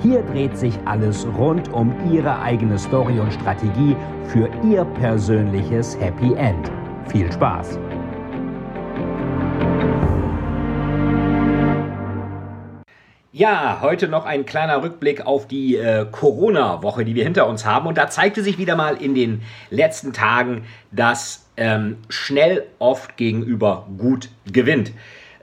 Hier dreht sich alles rund um Ihre eigene Story und Strategie für Ihr persönliches Happy End. Viel Spaß! Ja, heute noch ein kleiner Rückblick auf die äh, Corona-Woche, die wir hinter uns haben. Und da zeigte sich wieder mal in den letzten Tagen, dass ähm, schnell oft gegenüber gut gewinnt.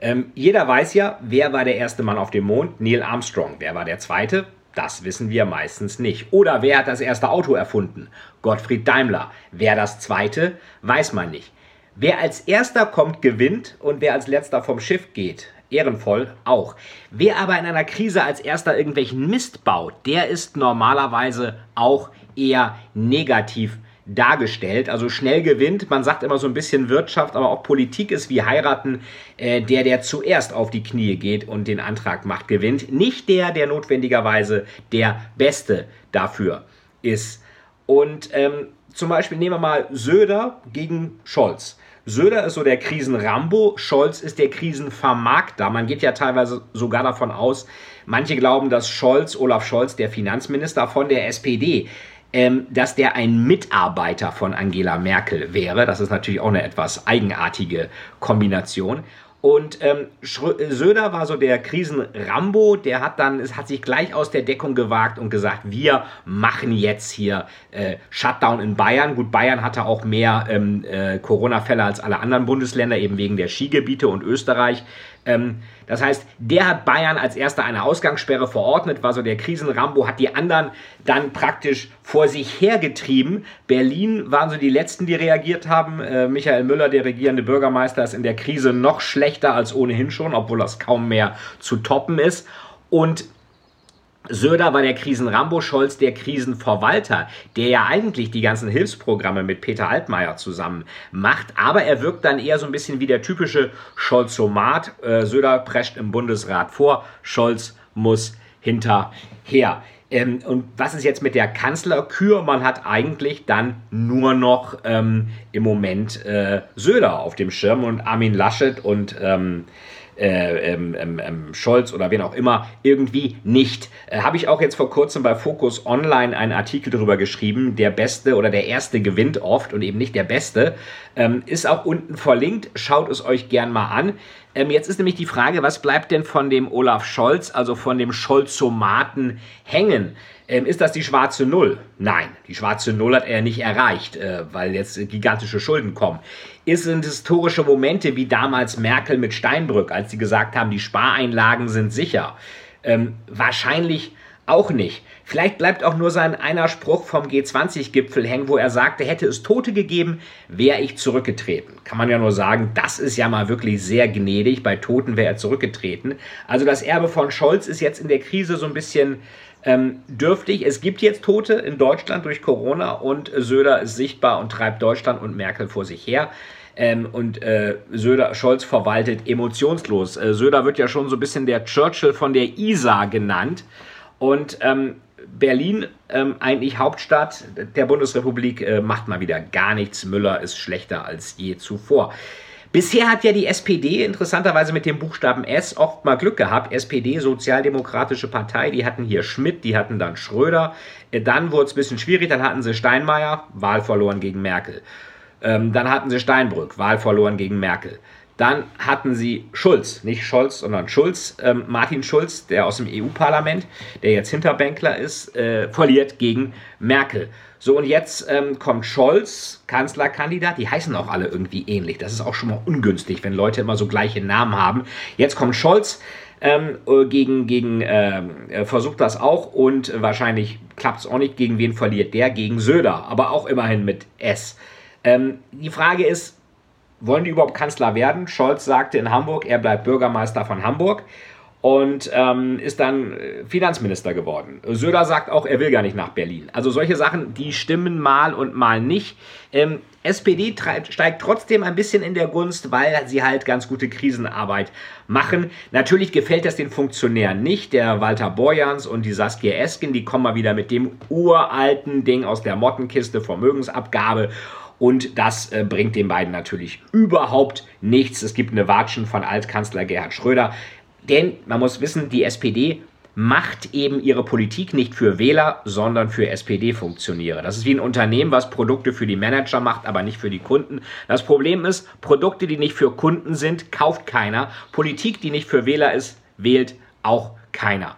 Ähm, jeder weiß ja, wer war der erste Mann auf dem Mond? Neil Armstrong. Wer war der zweite? Das wissen wir meistens nicht. Oder wer hat das erste Auto erfunden? Gottfried Daimler. Wer das zweite? Weiß man nicht. Wer als erster kommt, gewinnt und wer als letzter vom Schiff geht, ehrenvoll auch. Wer aber in einer Krise als erster irgendwelchen Mist baut, der ist normalerweise auch eher negativ dargestellt. Also schnell gewinnt. Man sagt immer so ein bisschen Wirtschaft, aber auch Politik ist wie heiraten. Äh, der, der zuerst auf die Knie geht und den Antrag macht, gewinnt. Nicht der, der notwendigerweise der Beste dafür ist. Und ähm, zum Beispiel nehmen wir mal Söder gegen Scholz. Söder ist so der Krisenrambo, Scholz ist der Krisenvermarkter. Man geht ja teilweise sogar davon aus, manche glauben, dass Scholz, Olaf Scholz, der Finanzminister von der SPD, ähm, dass der ein Mitarbeiter von Angela Merkel wäre. Das ist natürlich auch eine etwas eigenartige Kombination. Und ähm, Söder war so der Krisenrambo, der hat dann, es hat sich gleich aus der Deckung gewagt und gesagt, wir machen jetzt hier äh, Shutdown in Bayern. Gut, Bayern hatte auch mehr ähm, äh, Corona-Fälle als alle anderen Bundesländer, eben wegen der Skigebiete und Österreich. Ähm, das heißt, der hat Bayern als erster eine Ausgangssperre verordnet, war so der Krisenrambo, hat die anderen dann praktisch vor sich hergetrieben. Berlin waren so die Letzten, die reagiert haben. Äh, Michael Müller, der regierende Bürgermeister, ist in der Krise noch schlechter als ohnehin schon, obwohl das kaum mehr zu toppen ist. Und Söder war der Krisenrambo, Scholz der Krisenverwalter, der ja eigentlich die ganzen Hilfsprogramme mit Peter Altmaier zusammen macht, aber er wirkt dann eher so ein bisschen wie der typische Scholzomat. Äh, Söder prescht im Bundesrat vor, Scholz muss hinterher. Ähm, und was ist jetzt mit der Kanzlerkür? Man hat eigentlich dann nur noch ähm, im Moment äh, Söder auf dem Schirm und Armin Laschet und ähm, äh, ähm, ähm, ähm, Scholz oder wen auch immer irgendwie nicht. Äh, Habe ich auch jetzt vor kurzem bei Focus Online einen Artikel darüber geschrieben, der Beste oder der Erste gewinnt oft und eben nicht der Beste. Ähm, ist auch unten verlinkt, schaut es euch gern mal an. Ähm, jetzt ist nämlich die Frage, was bleibt denn von dem Olaf Scholz, also von dem Scholzomaten hängen? Ähm, ist das die schwarze Null? Nein, die schwarze Null hat er nicht erreicht, äh, weil jetzt gigantische Schulden kommen. Ist sind historische Momente wie damals Merkel mit Steinbrück, als sie gesagt haben, die Spareinlagen sind sicher? Ähm, wahrscheinlich auch nicht. Vielleicht bleibt auch nur sein einer Spruch vom G20-Gipfel hängen, wo er sagte, hätte es Tote gegeben, wäre ich zurückgetreten. Kann man ja nur sagen, das ist ja mal wirklich sehr gnädig. Bei Toten wäre er zurückgetreten. Also das Erbe von Scholz ist jetzt in der Krise so ein bisschen ähm, dürftig. Es gibt jetzt Tote in Deutschland durch Corona und Söder ist sichtbar und treibt Deutschland und Merkel vor sich her. Ähm, und äh, Söder, Scholz verwaltet emotionslos. Äh, Söder wird ja schon so ein bisschen der Churchill von der ISA genannt. Und ähm, Berlin, ähm, eigentlich Hauptstadt der Bundesrepublik, äh, macht mal wieder gar nichts. Müller ist schlechter als je zuvor. Bisher hat ja die SPD interessanterweise mit dem Buchstaben S oft mal Glück gehabt. SPD, Sozialdemokratische Partei, die hatten hier Schmidt, die hatten dann Schröder. Äh, dann wurde es ein bisschen schwierig, dann hatten sie Steinmeier, Wahl verloren gegen Merkel. Ähm, dann hatten sie Steinbrück, Wahl verloren gegen Merkel. Dann hatten sie Schulz, nicht Scholz, sondern Schulz, ähm, Martin Schulz, der aus dem EU-Parlament, der jetzt Hinterbänkler ist, äh, verliert gegen Merkel. So, und jetzt ähm, kommt Scholz, Kanzlerkandidat. Die heißen auch alle irgendwie ähnlich. Das ist auch schon mal ungünstig, wenn Leute immer so gleiche Namen haben. Jetzt kommt Scholz. Ähm, äh, gegen, gegen ähm, versucht das auch und wahrscheinlich klappt es auch nicht. Gegen wen verliert der? Gegen Söder, aber auch immerhin mit S. Ähm, die Frage ist, wollen die überhaupt Kanzler werden? Scholz sagte in Hamburg, er bleibt Bürgermeister von Hamburg. und ähm, ist dann äh, Finanzminister geworden. Söder sagt auch, er will gar nicht nach Berlin. Also solche Sachen, die stimmen mal und mal nicht. Ähm, SPD steigt trotzdem ein bisschen in der Gunst, weil sie halt ganz gute Krisenarbeit machen. Natürlich gefällt das den Funktionären nicht. Der Walter Borjans und die Saskia Esken, die kommen mal wieder mit dem uralten Ding aus der Mottenkiste Vermögensabgabe. Und das äh, bringt den beiden natürlich überhaupt nichts. Es gibt eine Watschen von Altkanzler Gerhard Schröder. Denn man muss wissen, die SPD macht eben ihre Politik nicht für Wähler, sondern für SPD-Funktionäre. Das ist wie ein Unternehmen, was Produkte für die Manager macht, aber nicht für die Kunden. Das Problem ist, Produkte, die nicht für Kunden sind, kauft keiner. Politik, die nicht für Wähler ist, wählt auch keiner.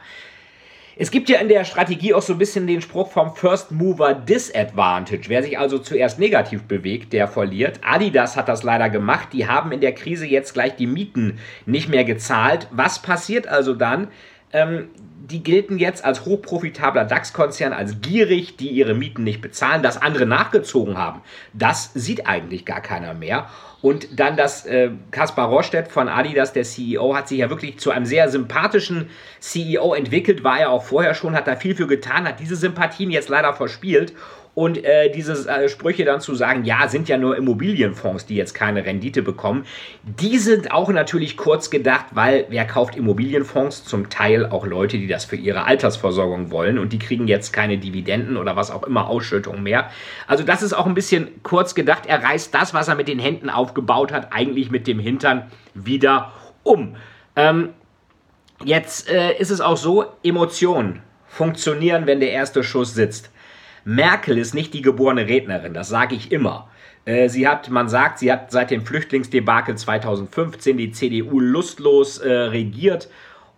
Es gibt ja in der Strategie auch so ein bisschen den Spruch vom First Mover Disadvantage. Wer sich also zuerst negativ bewegt, der verliert. Adidas hat das leider gemacht. Die haben in der Krise jetzt gleich die Mieten nicht mehr gezahlt. Was passiert also dann? Ähm, die gelten jetzt als hochprofitabler DAX-Konzern, als gierig, die ihre Mieten nicht bezahlen, dass andere nachgezogen haben. Das sieht eigentlich gar keiner mehr. Und dann das äh, Kaspar Rostedt von Adidas, der CEO, hat sich ja wirklich zu einem sehr sympathischen CEO entwickelt, war er auch vorher schon, hat da viel für getan, hat diese Sympathien jetzt leider verspielt und äh, diese äh, Sprüche dann zu sagen, ja, sind ja nur Immobilienfonds, die jetzt keine Rendite bekommen, die sind auch natürlich kurz gedacht, weil wer kauft Immobilienfonds? Zum Teil auch Leute, die das für ihre Altersversorgung wollen und die kriegen jetzt keine Dividenden oder was auch immer Ausschüttung mehr. Also das ist auch ein bisschen kurz gedacht. Er reißt das, was er mit den Händen aufgebaut hat, eigentlich mit dem Hintern wieder um. Ähm, jetzt äh, ist es auch so, Emotionen funktionieren, wenn der erste Schuss sitzt. Merkel ist nicht die geborene Rednerin, das sage ich immer. Äh, sie hat, man sagt, sie hat seit dem Flüchtlingsdebakel 2015 die CDU lustlos äh, regiert.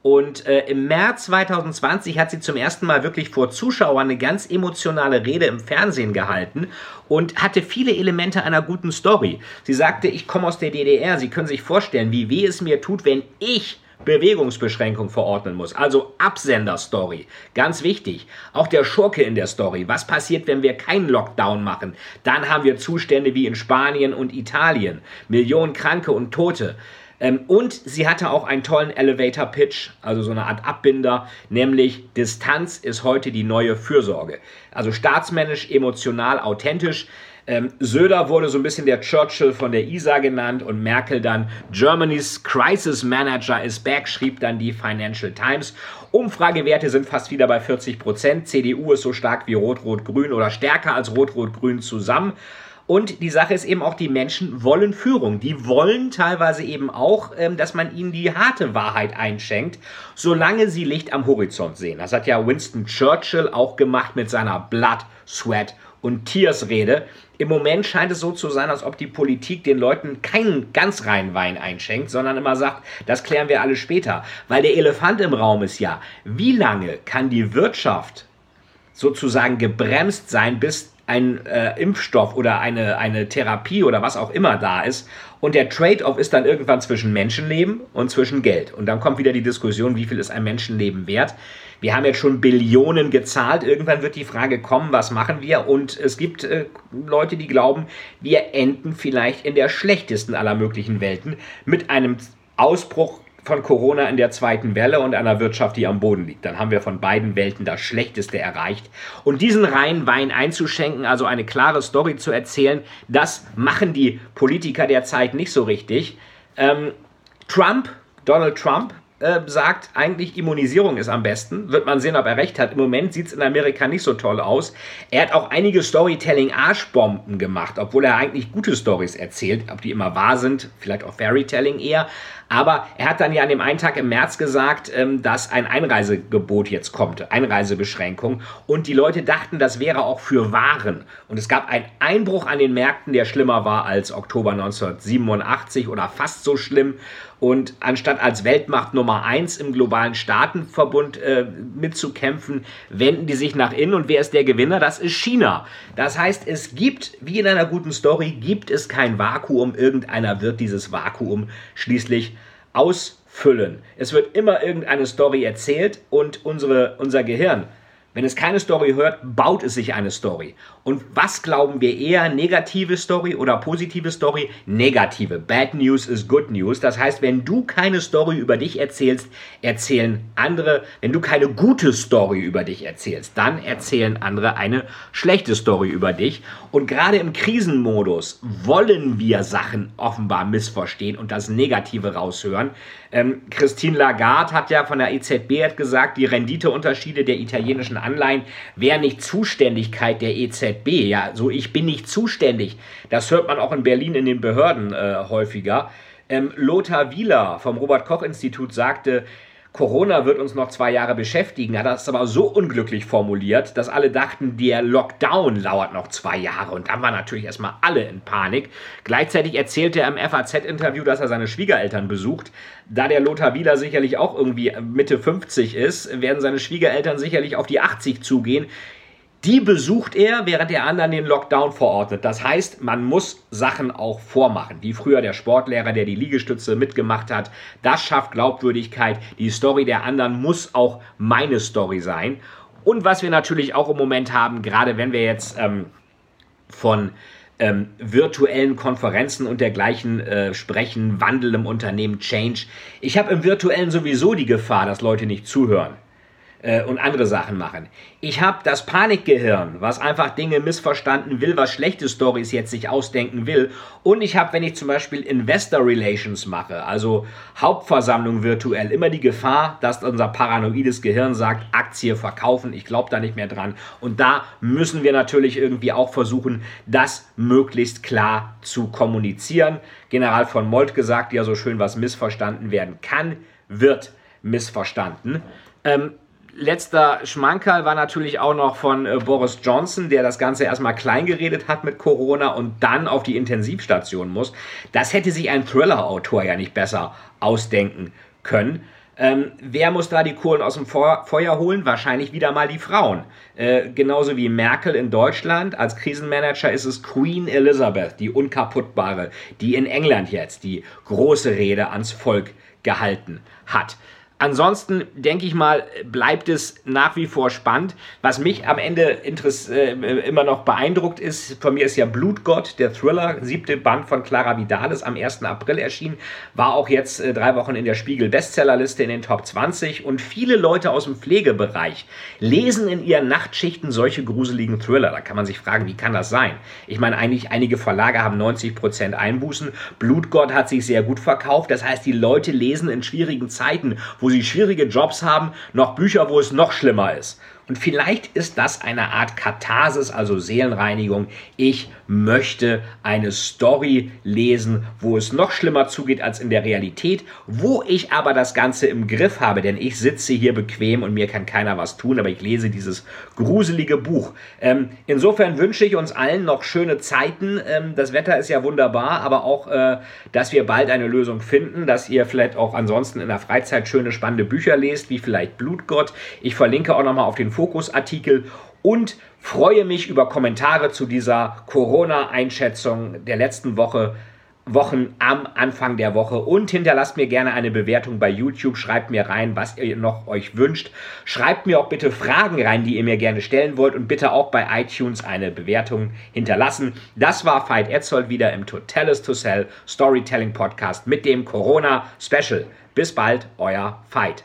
Und äh, im März 2020 hat sie zum ersten Mal wirklich vor Zuschauern eine ganz emotionale Rede im Fernsehen gehalten und hatte viele Elemente einer guten Story. Sie sagte, ich komme aus der DDR. Sie können sich vorstellen, wie weh es mir tut, wenn ich Bewegungsbeschränkung verordnen muss. Also Absender-Story. Ganz wichtig. Auch der Schurke in der Story. Was passiert, wenn wir keinen Lockdown machen? Dann haben wir Zustände wie in Spanien und Italien. Millionen Kranke und Tote. Ähm, und sie hatte auch einen tollen Elevator-Pitch, also so eine Art Abbinder, nämlich Distanz ist heute die neue Fürsorge. Also staatsmännisch, emotional, authentisch. Ähm, Söder wurde so ein bisschen der Churchill von der ISA genannt und Merkel dann Germany's Crisis Manager is back, schrieb dann die Financial Times. Umfragewerte sind fast wieder bei 40 Prozent. CDU ist so stark wie Rot-Rot-Grün oder stärker als Rot-Rot-Grün zusammen. Und die Sache ist eben auch, die Menschen wollen Führung. Die wollen teilweise eben auch, ähm, dass man ihnen die harte Wahrheit einschenkt, solange sie Licht am Horizont sehen. Das hat ja Winston Churchill auch gemacht mit seiner Blood, Sweat und Tears Rede. Im Moment scheint es so zu sein, als ob die Politik den Leuten keinen ganz reinen Wein einschenkt, sondern immer sagt, das klären wir alle später. Weil der Elefant im Raum ist ja, wie lange kann die Wirtschaft sozusagen gebremst sein, bis ein äh, Impfstoff oder eine, eine Therapie oder was auch immer da ist. Und der Trade-off ist dann irgendwann zwischen Menschenleben und zwischen Geld. Und dann kommt wieder die Diskussion, wie viel ist ein Menschenleben wert. Wir haben jetzt schon Billionen gezahlt. Irgendwann wird die Frage kommen, was machen wir? Und es gibt äh, Leute, die glauben, wir enden vielleicht in der schlechtesten aller möglichen Welten mit einem Ausbruch von Corona in der zweiten Welle und einer Wirtschaft, die am Boden liegt. Dann haben wir von beiden Welten das Schlechteste erreicht. Und diesen reinen Wein einzuschenken, also eine klare Story zu erzählen, das machen die Politiker der Zeit nicht so richtig. Ähm, Trump, Donald Trump, äh, sagt, eigentlich Immunisierung ist am besten. Wird man sehen, ob er recht hat. Im Moment sieht es in Amerika nicht so toll aus. Er hat auch einige Storytelling-Arschbomben gemacht, obwohl er eigentlich gute Stories erzählt. Ob die immer wahr sind, vielleicht auch Fairytelling eher. Aber er hat dann ja an dem einen Tag im März gesagt, ähm, dass ein Einreisegebot jetzt kommt, Einreisebeschränkung. Und die Leute dachten, das wäre auch für Waren. Und es gab einen Einbruch an den Märkten, der schlimmer war als Oktober 1987 oder fast so schlimm. Und anstatt als Weltmacht Nummer 1 im globalen Staatenverbund äh, mitzukämpfen, wenden die sich nach innen. Und wer ist der Gewinner? Das ist China. Das heißt, es gibt, wie in einer guten Story, gibt es kein Vakuum. Irgendeiner wird dieses Vakuum schließlich ausfüllen. Es wird immer irgendeine Story erzählt und unsere, unser Gehirn Wenn es keine Story hört, baut es sich eine Story. Und was glauben wir eher? Negative Story oder positive Story? Negative. Bad News is good news. Das heißt, wenn du keine Story über dich erzählst, erzählen andere. Wenn du keine gute Story über dich erzählst, dann erzählen andere eine schlechte Story über dich. Und gerade im Krisenmodus wollen wir Sachen offenbar missverstehen und das Negative raushören. Ähm, Christine Lagarde hat ja von der EZB gesagt, die Renditeunterschiede der italienischen Anleihen wären nicht Zuständigkeit der EZB. Ja, so ich bin nicht zuständig. Das hört man auch in Berlin in den Behörden äh, häufiger. Ähm, Lothar Wieler vom Robert Koch Institut sagte, Corona wird uns noch zwei Jahre beschäftigen, hat das aber so unglücklich formuliert, dass alle dachten, der Lockdown lauert noch zwei Jahre. Und dann waren natürlich erstmal alle in Panik. Gleichzeitig erzählte er im FAZ-Interview, dass er seine Schwiegereltern besucht. Da der Lothar Wieler sicherlich auch irgendwie Mitte 50 ist, werden seine Schwiegereltern sicherlich auf die 80 zugehen. Die besucht er, während der anderen den Lockdown verordnet. Das heißt, man muss Sachen auch vormachen, wie früher der Sportlehrer, der die Liegestütze mitgemacht hat. Das schafft Glaubwürdigkeit. Die Story der anderen muss auch meine Story sein. Und was wir natürlich auch im Moment haben, gerade wenn wir jetzt ähm, von ähm, virtuellen Konferenzen und dergleichen äh, sprechen, Wandel im Unternehmen, Change. Ich habe im virtuellen sowieso die Gefahr, dass Leute nicht zuhören äh, und andere Sachen machen. Ich habe das Panikgehirn, was einfach Dinge missverstanden will, was schlechte Stories jetzt sich ausdenken will. Und ich habe, wenn ich zum Beispiel Investor Relations mache, also Hauptversammlung virtuell, immer die Gefahr, dass unser paranoides Gehirn sagt, Aktie verkaufen, ich glaube da nicht mehr dran. Und da müssen wir natürlich irgendwie auch versuchen, das möglichst klar zu kommunizieren. General von Molt gesagt, ja so schön was missverstanden werden kann, wird missverstanden. Ähm, letzter Schmankerl war natürlich auch noch von äh, Boris Johnson, der das Ganze erstmal klein geredet hat mit Corona und dann auf die Intensivstation muss. Das hätte sich ein Thriller-Autor ja nicht besser ausdenken können. Ähm, wer muss da die Kohlen aus dem Feuer holen? Wahrscheinlich wieder mal die Frauen. Äh, genauso wie Merkel in Deutschland. Als Krisenmanager ist es Queen Elizabeth, die unkaputtbare, die in England jetzt die große Rede ans Volk gehalten hat. Ansonsten denke ich mal, bleibt es nach wie vor spannend. Was mich am Ende äh, immer noch beeindruckt ist, von mir ist ja Blutgott, der Thriller, siebte Band von Clara Vidalis am 1. April erschienen, war auch jetzt äh, drei Wochen in der Spiegel Bestsellerliste in den Top 20 und viele Leute aus dem Pflegebereich lesen in ihren Nachtschichten solche gruseligen Thriller. Da kann man sich fragen, wie kann das sein? Ich meine, eigentlich einige Verlage haben 90% Einbußen. Blutgott hat sich sehr gut verkauft. Das heißt, die Leute lesen in schwierigen Zeiten, wo sie schwierige Jobs haben, noch Bücher, wo es noch schlimmer ist. Und vielleicht ist das eine Art Katharsis, also Seelenreinigung. Ich möchte eine Story lesen, wo es noch schlimmer zugeht als in der Realität, wo ich aber das Ganze im Griff habe, denn ich sitze hier bequem und mir kann keiner was tun, aber ich lese dieses gruselige Buch. Ähm, insofern wünsche ich uns allen noch schöne Zeiten. Ähm, das Wetter ist ja wunderbar, aber auch, äh, dass wir bald eine Lösung finden, dass ihr vielleicht auch ansonsten in der Freizeit schöne, spannende Bücher lest, wie vielleicht Blutgott. Ich verlinke auch nochmal auf den Fokusartikel und freue mich über Kommentare zu dieser Corona-Einschätzung der letzten Woche. Wochen am Anfang der Woche und hinterlasst mir gerne eine Bewertung bei YouTube. Schreibt mir rein, was ihr noch euch wünscht. Schreibt mir auch bitte Fragen rein, die ihr mir gerne stellen wollt und bitte auch bei iTunes eine Bewertung hinterlassen. Das war Veit Etzold wieder im Totalis to Sell Storytelling Podcast mit dem Corona Special. Bis bald, euer Veit.